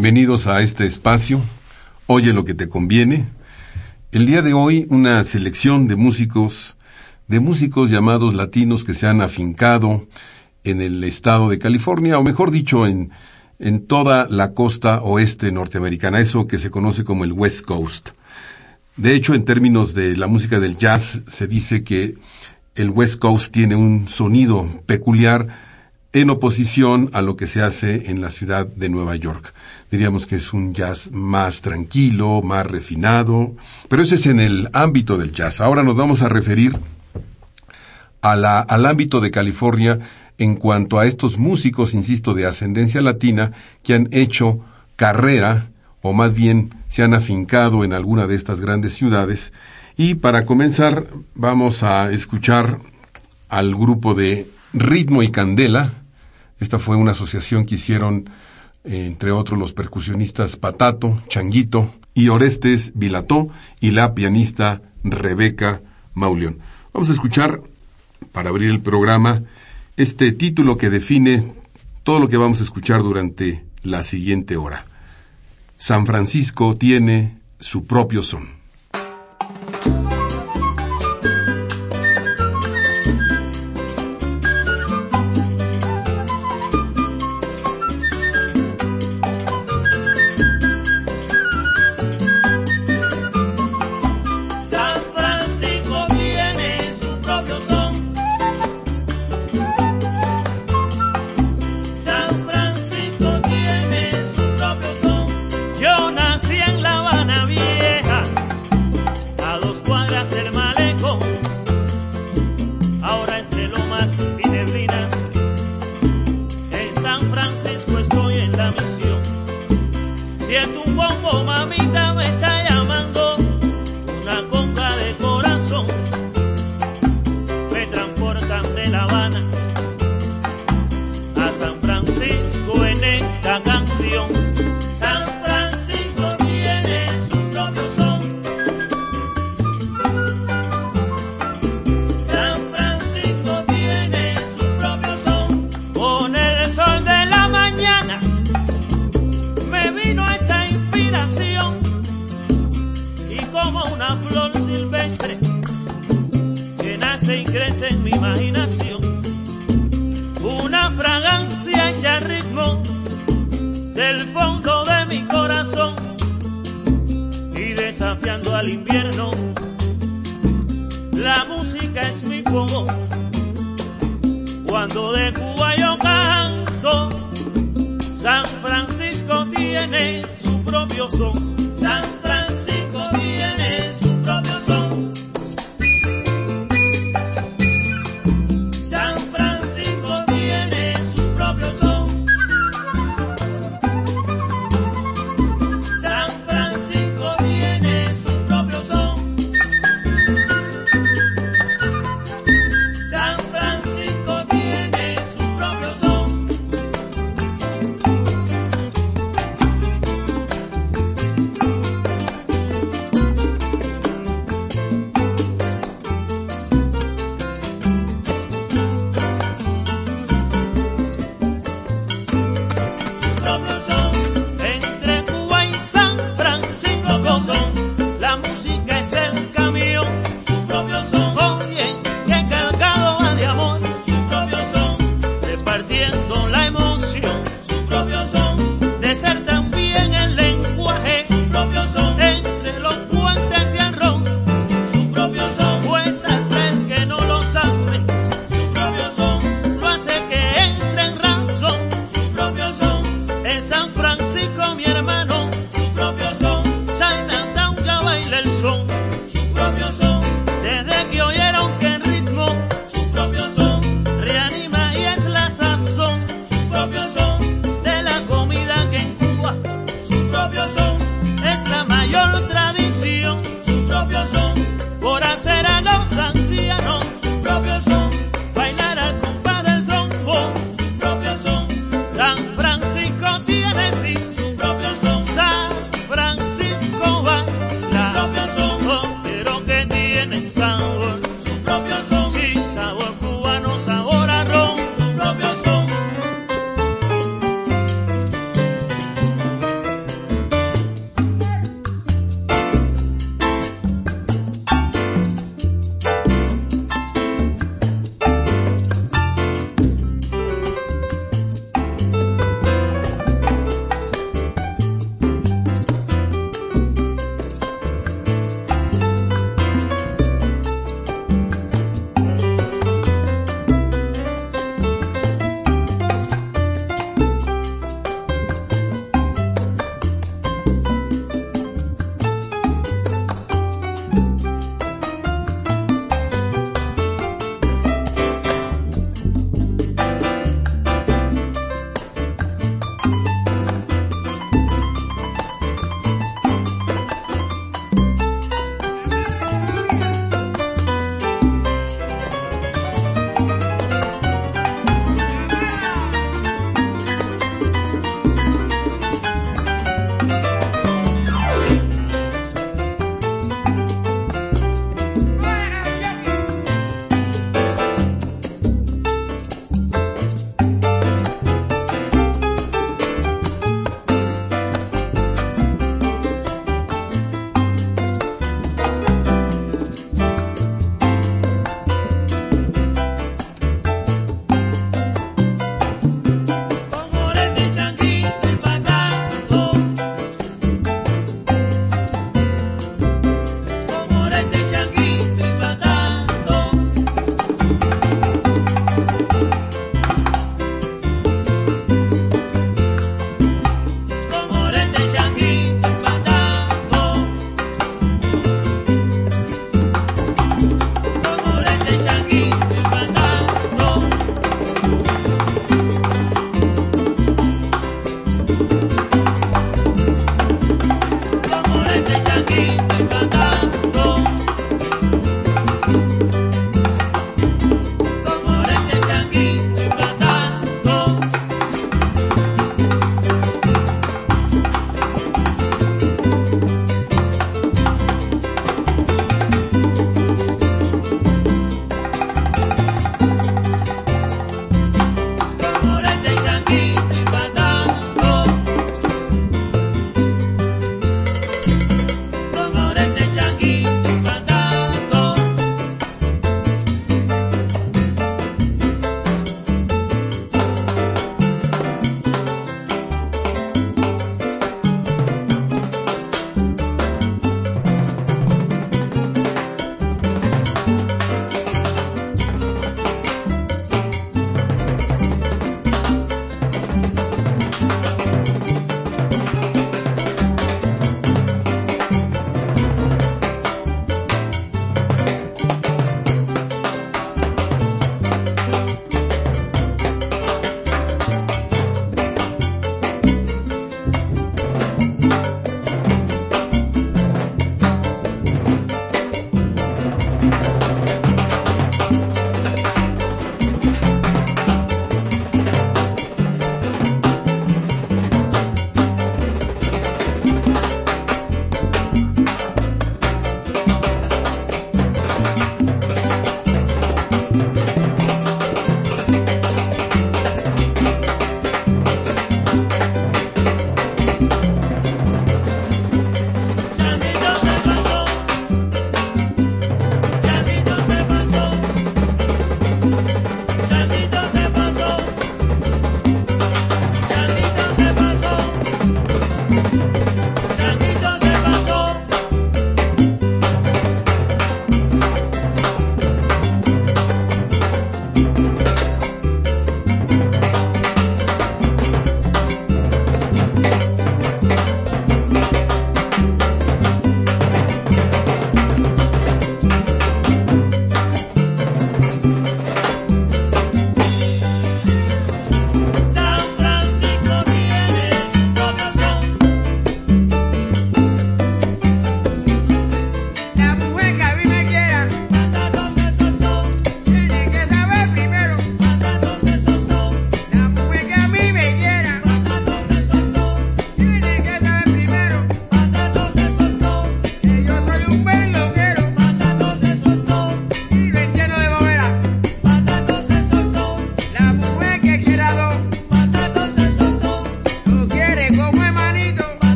Bienvenidos a este espacio. Oye lo que te conviene. El día de hoy una selección de músicos, de músicos llamados latinos que se han afincado en el estado de California, o mejor dicho, en, en toda la costa oeste norteamericana, eso que se conoce como el West Coast. De hecho, en términos de la música del jazz, se dice que el West Coast tiene un sonido peculiar en oposición a lo que se hace en la ciudad de Nueva York. Diríamos que es un jazz más tranquilo, más refinado, pero ese es en el ámbito del jazz. Ahora nos vamos a referir a la, al ámbito de California en cuanto a estos músicos, insisto, de ascendencia latina que han hecho carrera, o más bien se han afincado en alguna de estas grandes ciudades. Y para comenzar vamos a escuchar al grupo de Ritmo y Candela, esta fue una asociación que hicieron, eh, entre otros, los percusionistas Patato, Changuito y Orestes Vilató y la pianista Rebeca Mauleón. Vamos a escuchar, para abrir el programa, este título que define todo lo que vamos a escuchar durante la siguiente hora. San Francisco tiene su propio son. Que es mi fuego. Cuando de Cuba yo canto, San Francisco tiene su propio son. San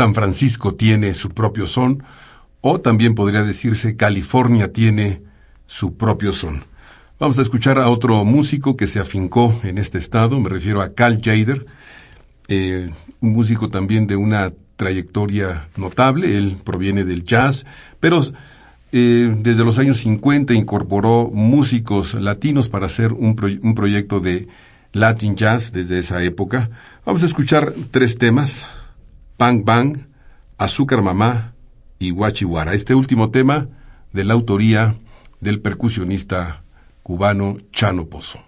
San Francisco tiene su propio son, o también podría decirse California tiene su propio son. Vamos a escuchar a otro músico que se afincó en este estado, me refiero a Cal Jader, eh, un músico también de una trayectoria notable, él proviene del jazz, pero eh, desde los años 50 incorporó músicos latinos para hacer un, un proyecto de Latin Jazz desde esa época. Vamos a escuchar tres temas, Bang Bang, Azúcar Mamá y Guachihuara. Este último tema de la autoría del percusionista cubano Chano Pozo.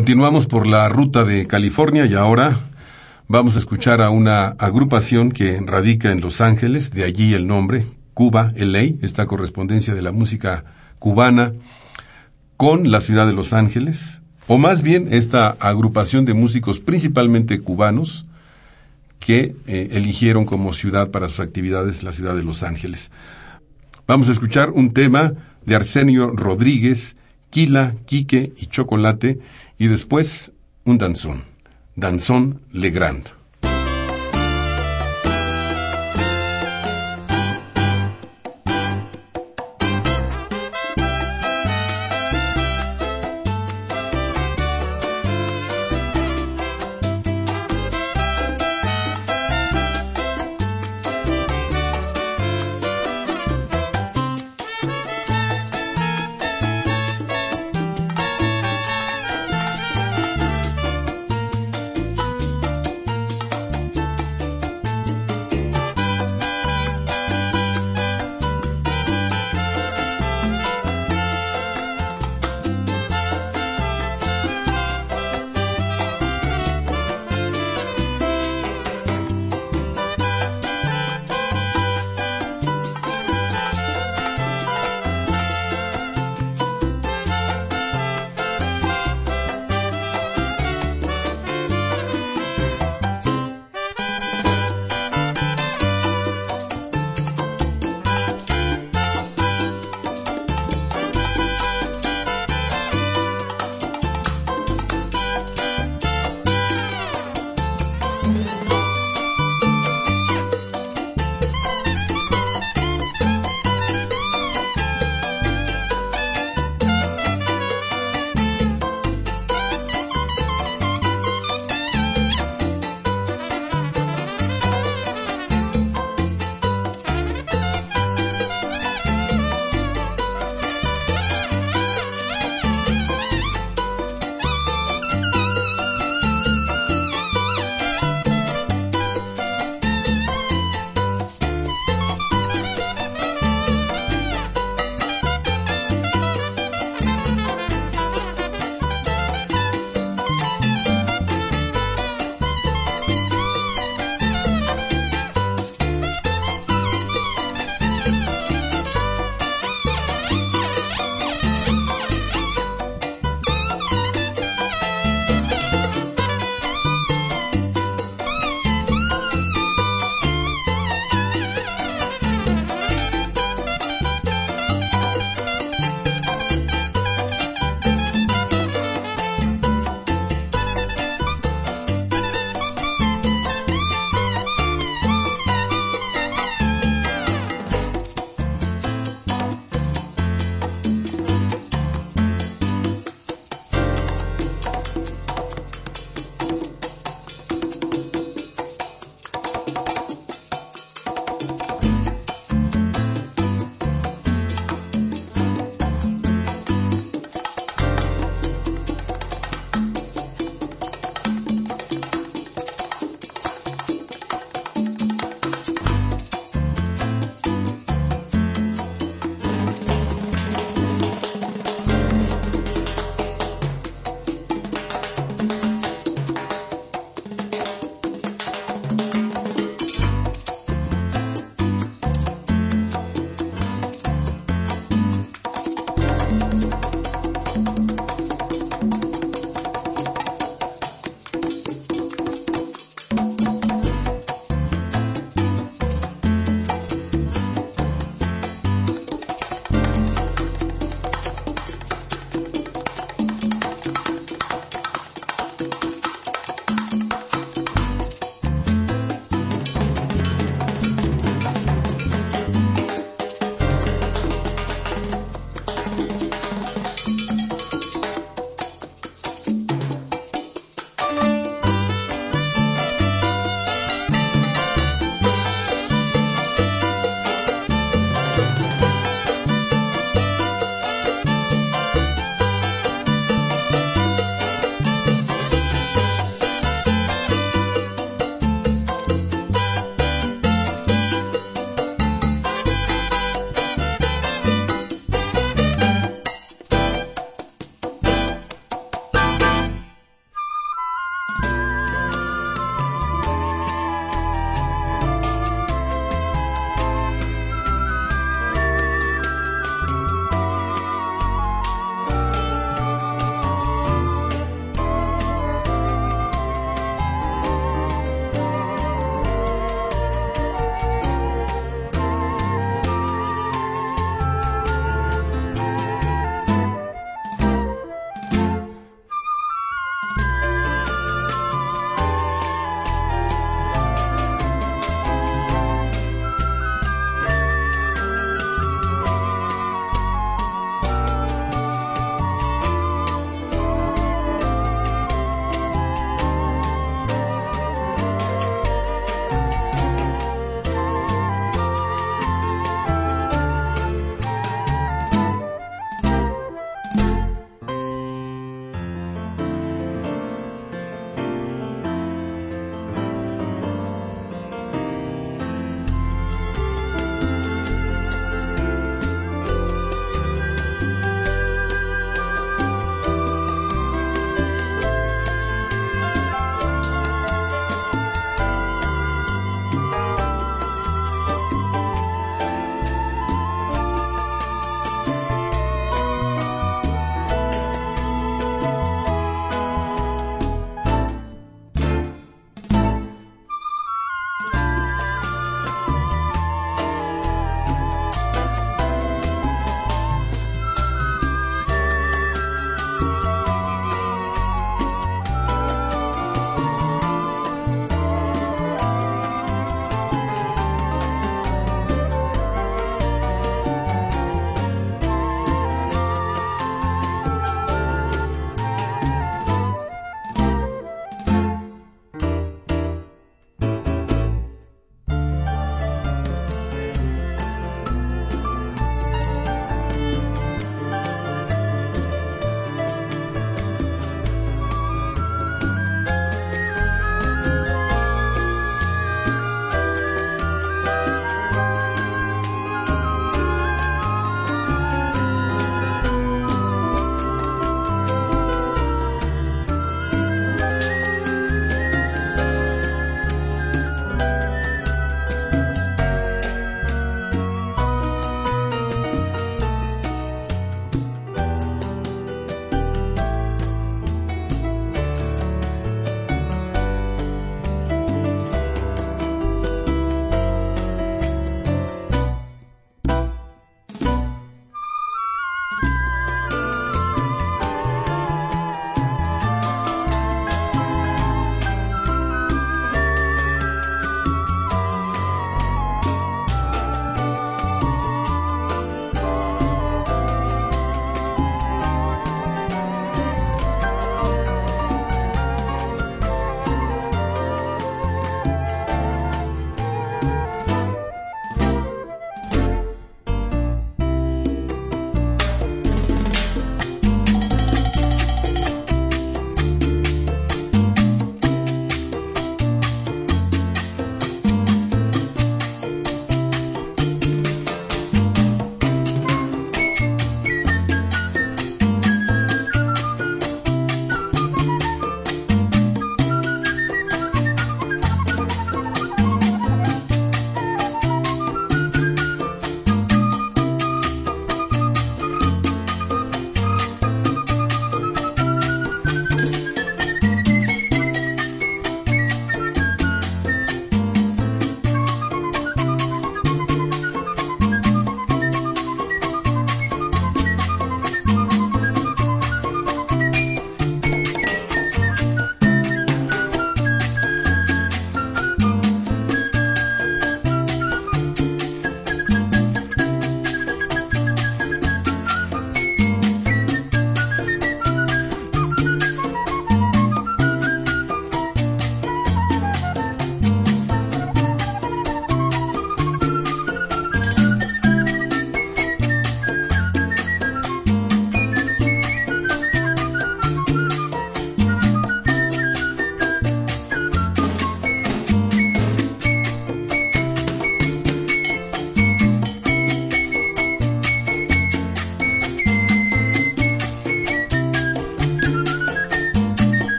Continuamos por la ruta de California y ahora vamos a escuchar a una agrupación que radica en Los Ángeles, de allí el nombre, Cuba, LA, esta correspondencia de la música cubana con la ciudad de Los Ángeles, o más bien esta agrupación de músicos principalmente cubanos que eh, eligieron como ciudad para sus actividades la ciudad de Los Ángeles. Vamos a escuchar un tema de Arsenio Rodríguez, Quila, Quique y Chocolate, y después un danzón, Danzón Legrand.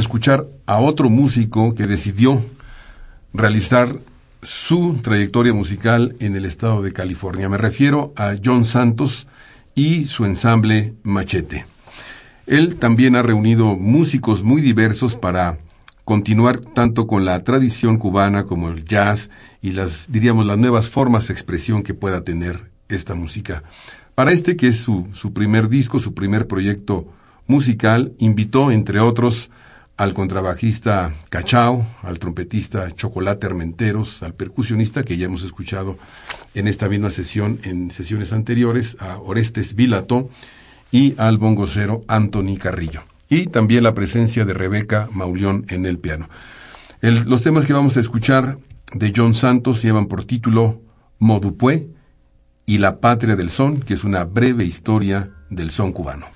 Escuchar a otro músico que decidió realizar su trayectoria musical en el estado de California. Me refiero a John Santos y su ensamble Machete. Él también ha reunido músicos muy diversos para continuar tanto con la tradición cubana como el jazz y las, diríamos, las nuevas formas de expresión que pueda tener esta música. Para este, que es su, su primer disco, su primer proyecto musical, invitó, entre otros, al contrabajista Cachao, al trompetista Chocolate Armenteros, al percusionista que ya hemos escuchado en esta misma sesión, en sesiones anteriores, a Orestes Vilato y al bongocero Anthony Carrillo. Y también la presencia de Rebeca Maulión en el piano. los temas que vamos a escuchar de John Santos llevan por título Modupue y La Patria del Son, que es una breve historia del son cubano.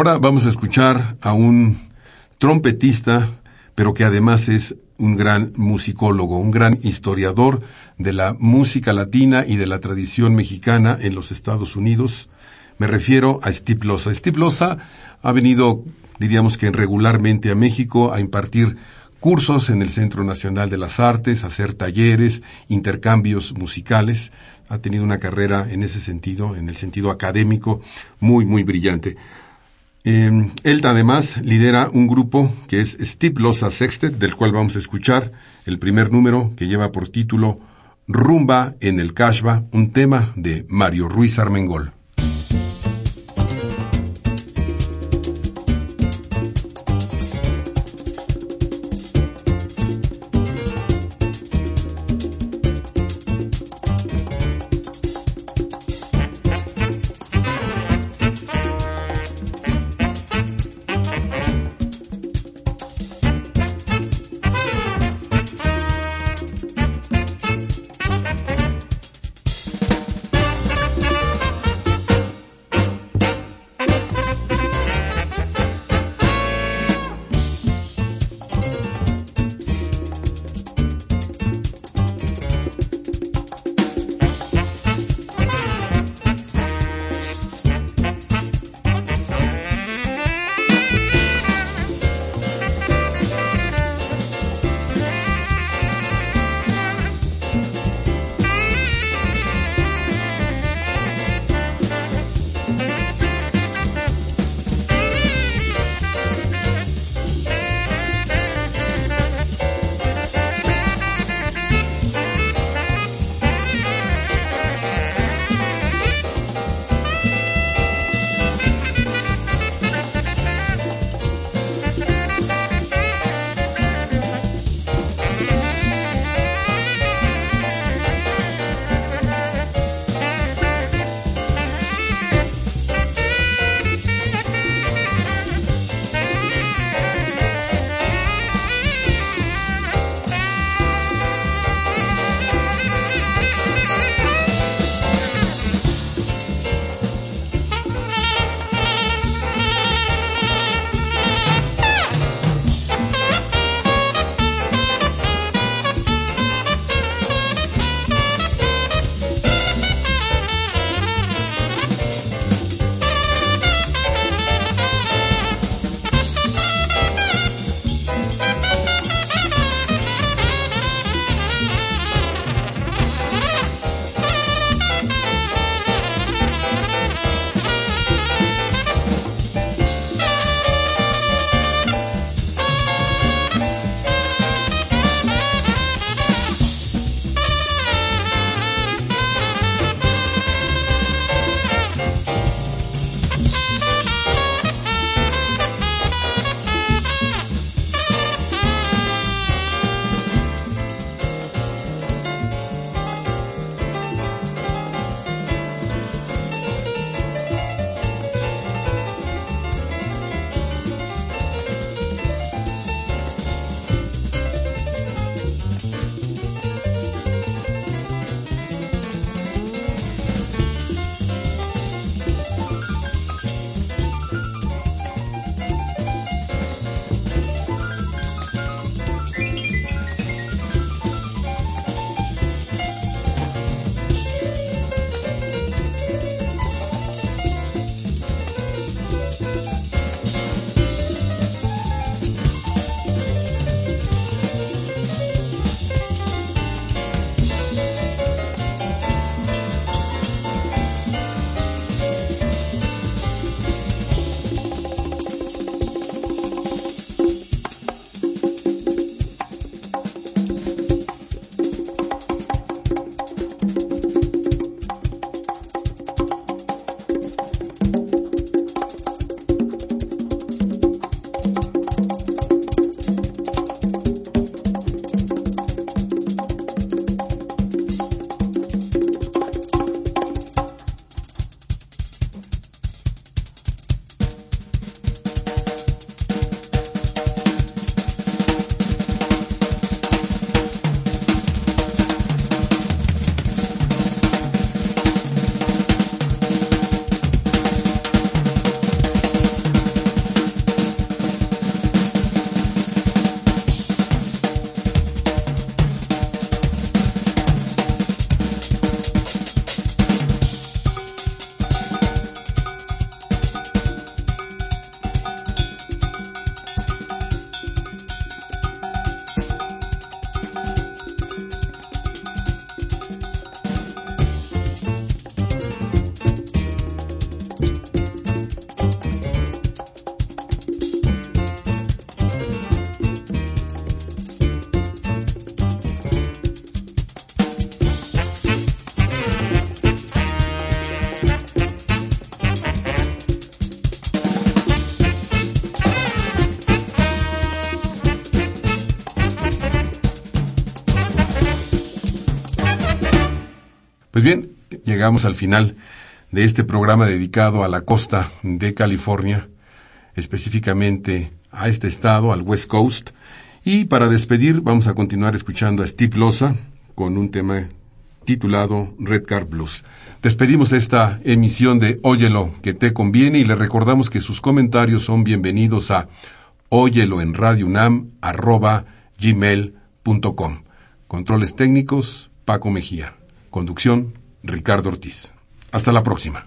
Ahora vamos a escuchar a un trompetista, pero que además es un gran musicólogo, un gran historiador de la música latina y de la tradición mexicana en los Estados Unidos. Me refiero a Steve Loza. Steve Loza ha venido, diríamos que regularmente a México a impartir cursos en el Centro Nacional de las Artes, hacer talleres, intercambios musicales. Ha tenido una carrera en ese sentido, en el sentido académico, muy, muy brillante. Eh, él además lidera un grupo que es Steve Loza Sextet, del cual vamos a escuchar el primer número que lleva por título Rumba en el Cashba, un tema de Mario Ruiz Armengol. Llegamos al final de este programa dedicado a la costa de California, específicamente a este estado, al West Coast. Y para despedir, vamos a continuar escuchando a Steve Loza con un tema titulado Red Car Blues. Despedimos esta emisión de Óyelo que te conviene y le recordamos que sus comentarios son bienvenidos a óyelo en gmail.com. Controles técnicos, Paco Mejía. Conducción, Ricardo Ortiz. Hasta la próxima.